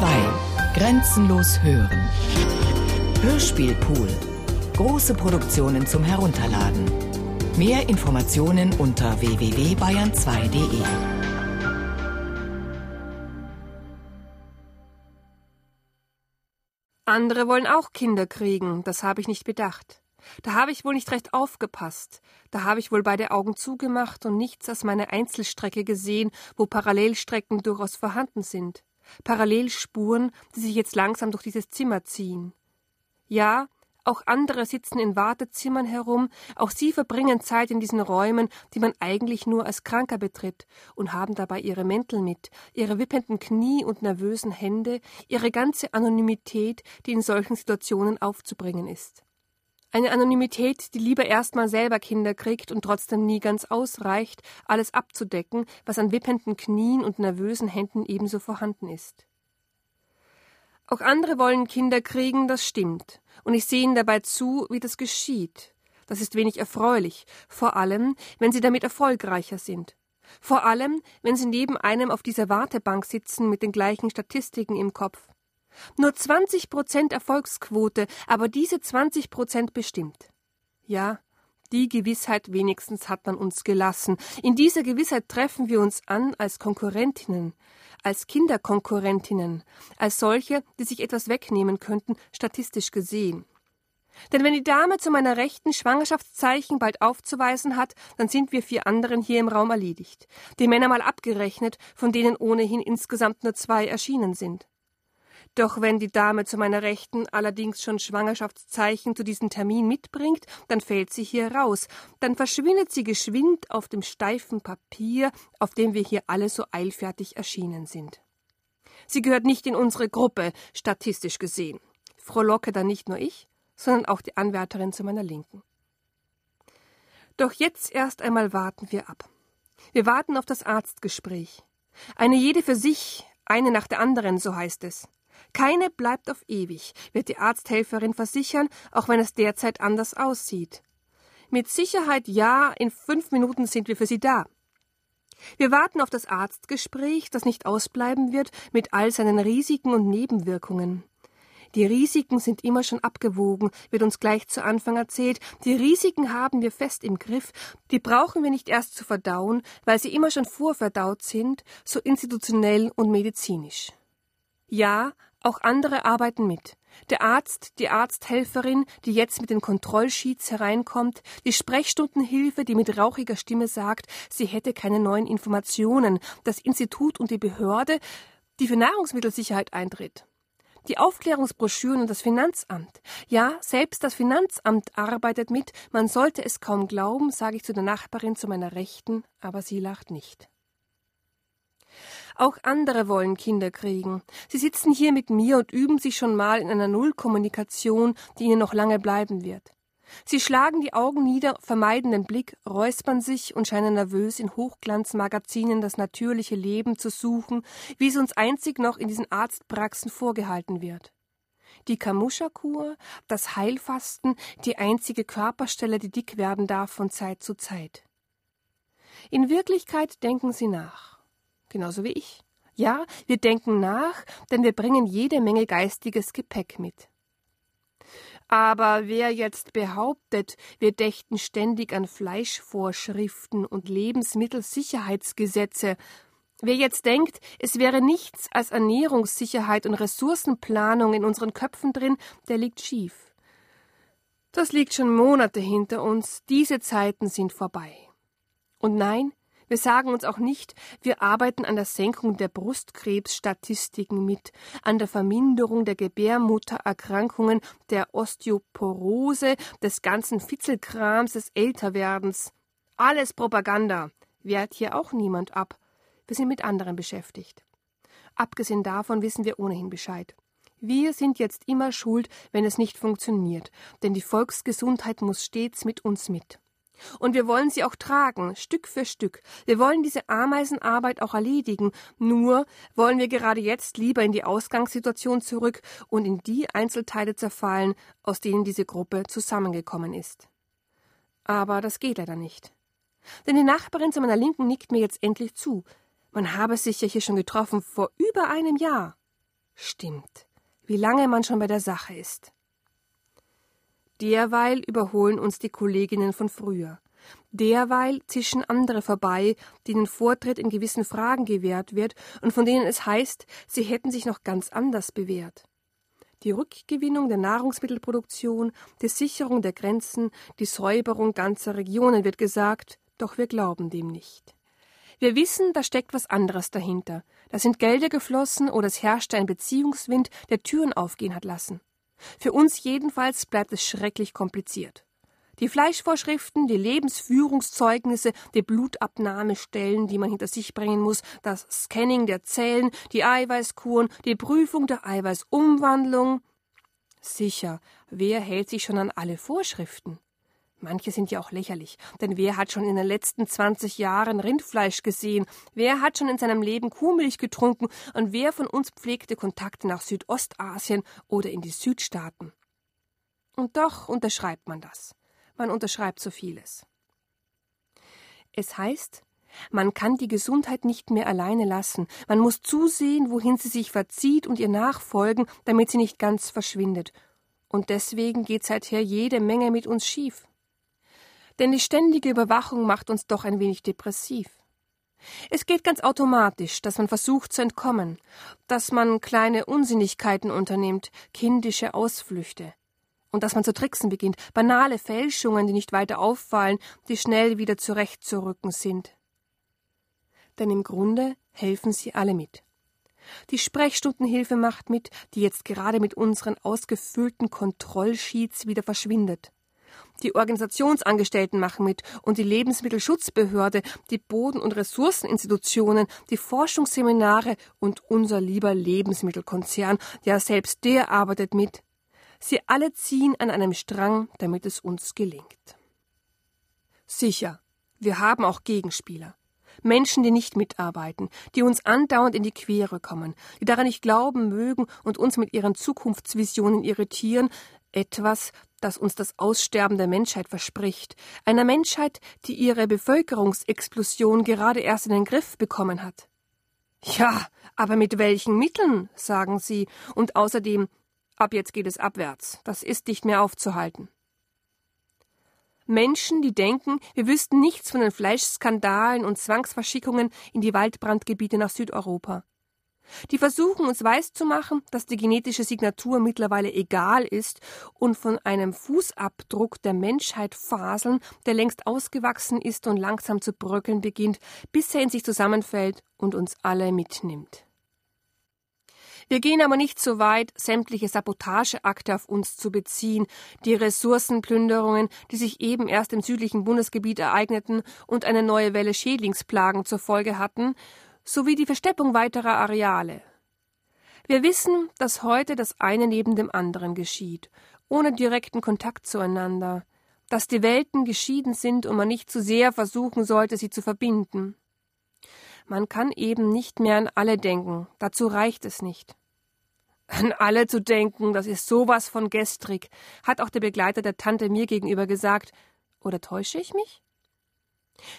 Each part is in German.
2. Grenzenlos hören. Hörspielpool. Große Produktionen zum Herunterladen. Mehr Informationen unter www.bayern2.de. Andere wollen auch Kinder kriegen, das habe ich nicht bedacht. Da habe ich wohl nicht recht aufgepasst. Da habe ich wohl beide Augen zugemacht und nichts als meine Einzelstrecke gesehen, wo Parallelstrecken durchaus vorhanden sind. Parallelspuren, die sich jetzt langsam durch dieses Zimmer ziehen. Ja, auch andere sitzen in Wartezimmern herum, auch sie verbringen Zeit in diesen Räumen, die man eigentlich nur als Kranker betritt, und haben dabei ihre Mäntel mit, ihre wippenden Knie und nervösen Hände, ihre ganze Anonymität, die in solchen Situationen aufzubringen ist. Eine Anonymität, die lieber erstmal selber Kinder kriegt und trotzdem nie ganz ausreicht, alles abzudecken, was an wippenden Knien und nervösen Händen ebenso vorhanden ist. Auch andere wollen Kinder kriegen, das stimmt, und ich sehe ihnen dabei zu, wie das geschieht. Das ist wenig erfreulich, vor allem, wenn sie damit erfolgreicher sind. Vor allem, wenn sie neben einem auf dieser Wartebank sitzen mit den gleichen Statistiken im Kopf. Nur 20 Prozent Erfolgsquote, aber diese 20 Prozent bestimmt. Ja, die Gewissheit wenigstens hat man uns gelassen. In dieser Gewissheit treffen wir uns an als Konkurrentinnen, als Kinderkonkurrentinnen, als solche, die sich etwas wegnehmen könnten, statistisch gesehen. Denn wenn die Dame zu meiner rechten Schwangerschaftszeichen bald aufzuweisen hat, dann sind wir vier anderen hier im Raum erledigt. Die Männer mal abgerechnet, von denen ohnehin insgesamt nur zwei erschienen sind. Doch wenn die Dame zu meiner Rechten allerdings schon Schwangerschaftszeichen zu diesem Termin mitbringt, dann fällt sie hier raus, dann verschwindet sie geschwind auf dem steifen Papier, auf dem wir hier alle so eilfertig erschienen sind. Sie gehört nicht in unsere Gruppe, statistisch gesehen. Frohlocke dann nicht nur ich, sondern auch die Anwärterin zu meiner Linken. Doch jetzt erst einmal warten wir ab. Wir warten auf das Arztgespräch. Eine jede für sich, eine nach der anderen, so heißt es. Keine bleibt auf ewig, wird die Arzthelferin versichern, auch wenn es derzeit anders aussieht. Mit Sicherheit ja, in fünf Minuten sind wir für Sie da. Wir warten auf das Arztgespräch, das nicht ausbleiben wird, mit all seinen Risiken und Nebenwirkungen. Die Risiken sind immer schon abgewogen, wird uns gleich zu Anfang erzählt. Die Risiken haben wir fest im Griff. Die brauchen wir nicht erst zu verdauen, weil sie immer schon vorverdaut sind, so institutionell und medizinisch. Ja, auch andere arbeiten mit. Der Arzt, die Arzthelferin, die jetzt mit den Kontrollsheets hereinkommt, die Sprechstundenhilfe, die mit rauchiger Stimme sagt, sie hätte keine neuen Informationen, das Institut und die Behörde, die für Nahrungsmittelsicherheit eintritt. Die Aufklärungsbroschüren und das Finanzamt. Ja, selbst das Finanzamt arbeitet mit. Man sollte es kaum glauben, sage ich zu der Nachbarin zu meiner Rechten, aber sie lacht nicht. Auch andere wollen Kinder kriegen. Sie sitzen hier mit mir und üben sich schon mal in einer Nullkommunikation, die ihnen noch lange bleiben wird. Sie schlagen die Augen nieder, vermeiden den Blick, räuspern sich und scheinen nervös in Hochglanzmagazinen das natürliche Leben zu suchen, wie es uns einzig noch in diesen Arztpraxen vorgehalten wird. Die Kamuscha-Kur, das Heilfasten, die einzige Körperstelle, die dick werden darf von Zeit zu Zeit. In Wirklichkeit denken sie nach genauso wie ich. Ja, wir denken nach, denn wir bringen jede Menge geistiges Gepäck mit. Aber wer jetzt behauptet, wir dächten ständig an Fleischvorschriften und Lebensmittelsicherheitsgesetze, wer jetzt denkt, es wäre nichts als Ernährungssicherheit und Ressourcenplanung in unseren Köpfen drin, der liegt schief. Das liegt schon Monate hinter uns, diese Zeiten sind vorbei. Und nein, wir sagen uns auch nicht, wir arbeiten an der Senkung der Brustkrebsstatistiken mit, an der Verminderung der Gebärmuttererkrankungen, der Osteoporose, des ganzen Fitzelkrams, des Älterwerdens. Alles Propaganda. Wehrt hier auch niemand ab. Wir sind mit anderen beschäftigt. Abgesehen davon wissen wir ohnehin Bescheid. Wir sind jetzt immer schuld, wenn es nicht funktioniert, denn die Volksgesundheit muss stets mit uns mit. Und wir wollen sie auch tragen, Stück für Stück. Wir wollen diese Ameisenarbeit auch erledigen. Nur wollen wir gerade jetzt lieber in die Ausgangssituation zurück und in die Einzelteile zerfallen, aus denen diese Gruppe zusammengekommen ist. Aber das geht leider nicht. Denn die Nachbarin zu meiner Linken nickt mir jetzt endlich zu. Man habe sich ja hier schon getroffen vor über einem Jahr. Stimmt, wie lange man schon bei der Sache ist. Derweil überholen uns die Kolleginnen von früher. Derweil zischen andere vorbei, denen Vortritt in gewissen Fragen gewährt wird und von denen es heißt, sie hätten sich noch ganz anders bewährt. Die Rückgewinnung der Nahrungsmittelproduktion, die Sicherung der Grenzen, die Säuberung ganzer Regionen wird gesagt, doch wir glauben dem nicht. Wir wissen, da steckt was anderes dahinter. Da sind Gelder geflossen oder es herrschte ein Beziehungswind, der Türen aufgehen hat lassen. Für uns jedenfalls bleibt es schrecklich kompliziert. Die Fleischvorschriften, die Lebensführungszeugnisse, die Blutabnahmestellen, die man hinter sich bringen muss, das Scanning der Zellen, die Eiweißkuren, die Prüfung der Eiweißumwandlung. Sicher, wer hält sich schon an alle Vorschriften? Manche sind ja auch lächerlich, denn wer hat schon in den letzten 20 Jahren Rindfleisch gesehen? Wer hat schon in seinem Leben Kuhmilch getrunken? Und wer von uns pflegte Kontakte nach Südostasien oder in die Südstaaten? Und doch unterschreibt man das. Man unterschreibt so vieles. Es heißt, man kann die Gesundheit nicht mehr alleine lassen. Man muss zusehen, wohin sie sich verzieht und ihr nachfolgen, damit sie nicht ganz verschwindet. Und deswegen geht seither jede Menge mit uns schief. Denn die ständige Überwachung macht uns doch ein wenig depressiv. Es geht ganz automatisch, dass man versucht zu entkommen, dass man kleine Unsinnigkeiten unternimmt, kindische Ausflüchte und dass man zu tricksen beginnt, banale Fälschungen, die nicht weiter auffallen, die schnell wieder zurechtzurücken sind. Denn im Grunde helfen sie alle mit. Die Sprechstundenhilfe macht mit, die jetzt gerade mit unseren ausgefüllten Kontrollsheets wieder verschwindet. Die Organisationsangestellten machen mit und die Lebensmittelschutzbehörde, die Boden- und Ressourceninstitutionen, die Forschungsseminare und unser lieber Lebensmittelkonzern, ja selbst der arbeitet mit. Sie alle ziehen an einem Strang, damit es uns gelingt. Sicher, wir haben auch Gegenspieler. Menschen, die nicht mitarbeiten, die uns andauernd in die Quere kommen, die daran nicht glauben mögen und uns mit ihren Zukunftsvisionen irritieren, etwas, das uns das Aussterben der Menschheit verspricht, einer Menschheit, die ihre Bevölkerungsexplosion gerade erst in den Griff bekommen hat. Ja, aber mit welchen Mitteln, sagen sie, und außerdem Ab jetzt geht es abwärts. Das ist nicht mehr aufzuhalten. Menschen, die denken, wir wüssten nichts von den Fleischskandalen und Zwangsverschickungen in die Waldbrandgebiete nach Südeuropa. Die versuchen uns weiszumachen, dass die genetische Signatur mittlerweile egal ist und von einem Fußabdruck der Menschheit faseln, der längst ausgewachsen ist und langsam zu bröckeln beginnt, bis er in sich zusammenfällt und uns alle mitnimmt. Wir gehen aber nicht so weit, sämtliche Sabotageakte auf uns zu beziehen, die Ressourcenplünderungen, die sich eben erst im südlichen Bundesgebiet ereigneten und eine neue Welle Schädlingsplagen zur Folge hatten, sowie die Versteppung weiterer Areale. Wir wissen, dass heute das eine neben dem anderen geschieht, ohne direkten Kontakt zueinander, dass die Welten geschieden sind und man nicht zu sehr versuchen sollte, sie zu verbinden. Man kann eben nicht mehr an alle denken, dazu reicht es nicht. An alle zu denken, das ist sowas von gestrig, hat auch der Begleiter der Tante mir gegenüber gesagt. Oder täusche ich mich?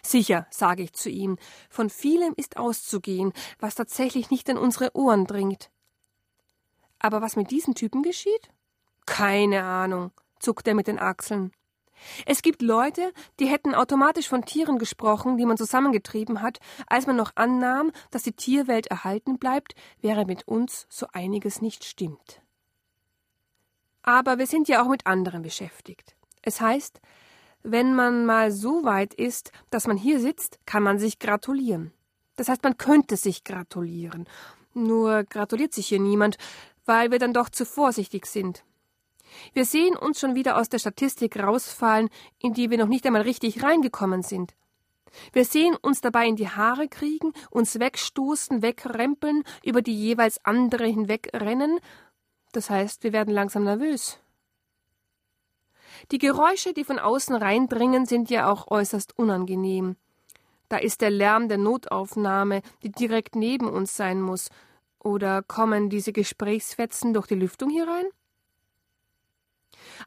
Sicher, sage ich zu ihm, von vielem ist auszugehen, was tatsächlich nicht in unsere Ohren dringt. Aber was mit diesen Typen geschieht? Keine Ahnung, zuckt er mit den Achseln. Es gibt Leute, die hätten automatisch von Tieren gesprochen, die man zusammengetrieben hat, als man noch annahm, dass die Tierwelt erhalten bleibt, wäre mit uns so einiges nicht stimmt. Aber wir sind ja auch mit anderen beschäftigt. Es heißt, wenn man mal so weit ist, dass man hier sitzt, kann man sich gratulieren. Das heißt, man könnte sich gratulieren. Nur gratuliert sich hier niemand, weil wir dann doch zu vorsichtig sind. Wir sehen uns schon wieder aus der Statistik rausfallen, in die wir noch nicht einmal richtig reingekommen sind. Wir sehen uns dabei in die Haare kriegen, uns wegstoßen, wegrempeln, über die jeweils andere hinwegrennen. Das heißt, wir werden langsam nervös. Die Geräusche, die von außen reindringen, sind ja auch äußerst unangenehm. Da ist der Lärm der Notaufnahme, die direkt neben uns sein muss. Oder kommen diese Gesprächsfetzen durch die Lüftung hier rein?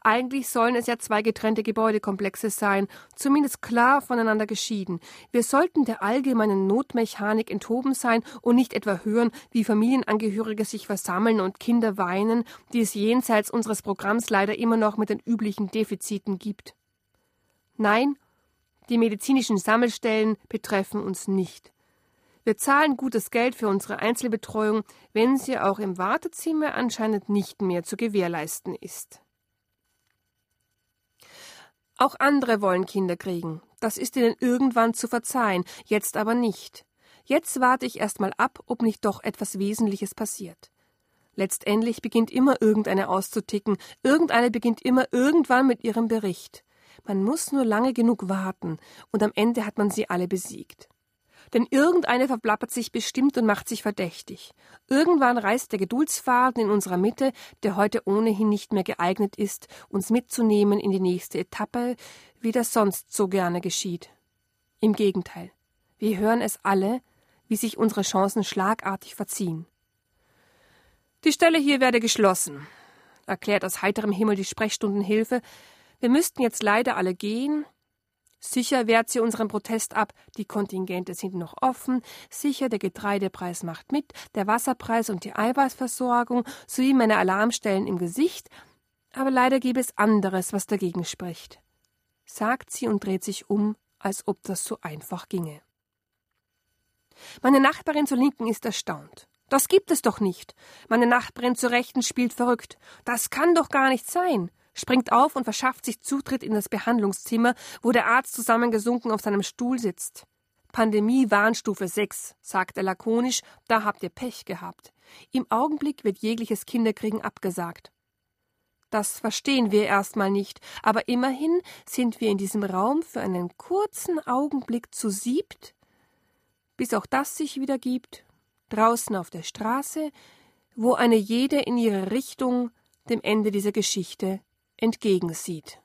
Eigentlich sollen es ja zwei getrennte Gebäudekomplexe sein, zumindest klar voneinander geschieden. Wir sollten der allgemeinen Notmechanik enthoben sein und nicht etwa hören, wie Familienangehörige sich versammeln und Kinder weinen, die es jenseits unseres Programms leider immer noch mit den üblichen Defiziten gibt. Nein, die medizinischen Sammelstellen betreffen uns nicht. Wir zahlen gutes Geld für unsere Einzelbetreuung, wenn sie auch im Wartezimmer anscheinend nicht mehr zu gewährleisten ist. Auch andere wollen Kinder kriegen. Das ist ihnen irgendwann zu verzeihen, jetzt aber nicht. Jetzt warte ich erst mal ab, ob nicht doch etwas Wesentliches passiert. Letztendlich beginnt immer irgendeine auszuticken, irgendeine beginnt immer irgendwann mit ihrem Bericht. Man muss nur lange genug warten, und am Ende hat man sie alle besiegt. Denn irgendeine verplappert sich bestimmt und macht sich verdächtig. Irgendwann reißt der Geduldsfaden in unserer Mitte, der heute ohnehin nicht mehr geeignet ist, uns mitzunehmen in die nächste Etappe, wie das sonst so gerne geschieht. Im Gegenteil. Wir hören es alle, wie sich unsere Chancen schlagartig verziehen. Die Stelle hier werde geschlossen, erklärt aus heiterem Himmel die Sprechstundenhilfe. Wir müssten jetzt leider alle gehen, Sicher wehrt sie unseren Protest ab, die Kontingente sind noch offen, sicher der Getreidepreis macht mit, der Wasserpreis und die Eiweißversorgung sowie meine Alarmstellen im Gesicht, aber leider gäbe es anderes, was dagegen spricht. Sagt sie und dreht sich um, als ob das so einfach ginge. Meine Nachbarin zur Linken ist erstaunt. Das gibt es doch nicht. Meine Nachbarin zur Rechten spielt verrückt. Das kann doch gar nicht sein springt auf und verschafft sich Zutritt in das Behandlungszimmer, wo der Arzt zusammengesunken auf seinem Stuhl sitzt. Pandemie Warnstufe 6, sagt er lakonisch, da habt ihr Pech gehabt. Im Augenblick wird jegliches Kinderkriegen abgesagt. Das verstehen wir erstmal nicht, aber immerhin sind wir in diesem Raum für einen kurzen Augenblick zu siebt, bis auch das sich wieder gibt, draußen auf der Straße, wo eine jede in ihre Richtung dem Ende dieser Geschichte entgegensieht.